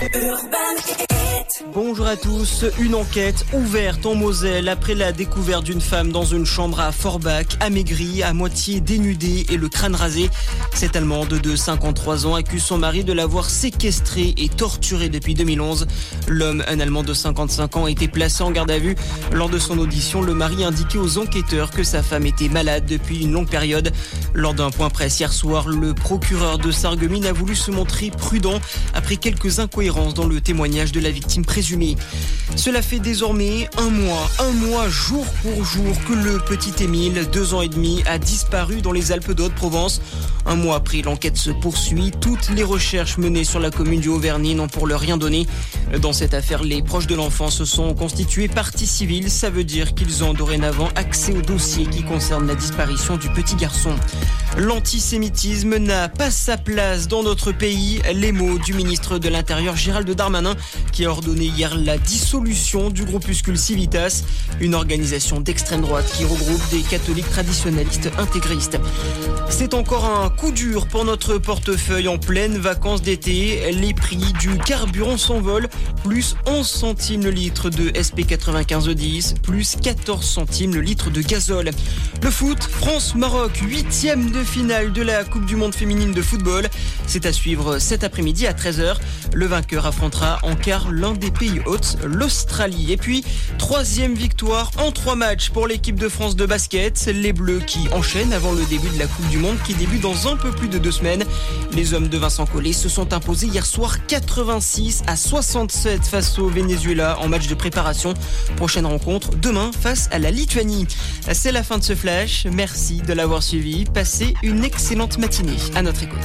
Urban Bonjour à tous. Une enquête ouverte en Moselle après la découverte d'une femme dans une chambre à Forbach, amaigrie, à moitié dénudée et le crâne rasé. Cette Allemande de 53 ans accuse son mari de l'avoir séquestrée et torturée depuis 2011. L'homme, un Allemand de 55 ans, a été placé en garde à vue. Lors de son audition, le mari indiquait aux enquêteurs que sa femme était malade depuis une longue période. Lors d'un point presse hier soir, le procureur de Sarreguemines a voulu se montrer prudent après quelques incohérences dans le témoignage de la victime Cela fait désormais un mois, un mois jour pour jour que le petit Émile, deux ans et demi, a disparu dans les Alpes d'Haute-Provence. Un mois après, l'enquête se poursuit. Toutes les recherches menées sur la commune du Haut-Verny n'ont pour leur rien donné. Dans cette affaire, les proches de l'enfant se sont constitués partie civile. Ça veut dire qu'ils ont dorénavant accès au dossier qui concerne la disparition du petit garçon. L'antisémitisme n'a pas sa place dans notre pays. Les mots du ministre de l'Intérieur Gérald Darmanin qui a ordonné hier la dissolution du groupuscule Civitas, une organisation d'extrême droite qui regroupe des catholiques traditionnalistes intégristes. C'est encore un coup dur pour notre portefeuille en pleine vacances d'été. Les prix du carburant s'envolent, plus 11 centimes le litre de SP9510, plus 14 centimes le litre de gazole. Le foot, France-Maroc, huitième de finale de la Coupe du Monde féminine de football. C'est à suivre cet après-midi à 13h. Le vainqueur affrontera en quart l'un des pays hôtes, l'Australie. Et puis, troisième victoire en trois matchs pour l'équipe de France de basket. Les Bleus qui enchaînent avant le début de la Coupe du Monde qui débute dans un peu plus de deux semaines. Les hommes de Vincent Collet se sont imposés hier soir 86 à 67 face au Venezuela en match de préparation. Prochaine rencontre demain face à la Lituanie. C'est la fin de ce flash. Merci de l'avoir suivi. Passez une excellente matinée. À notre écoute.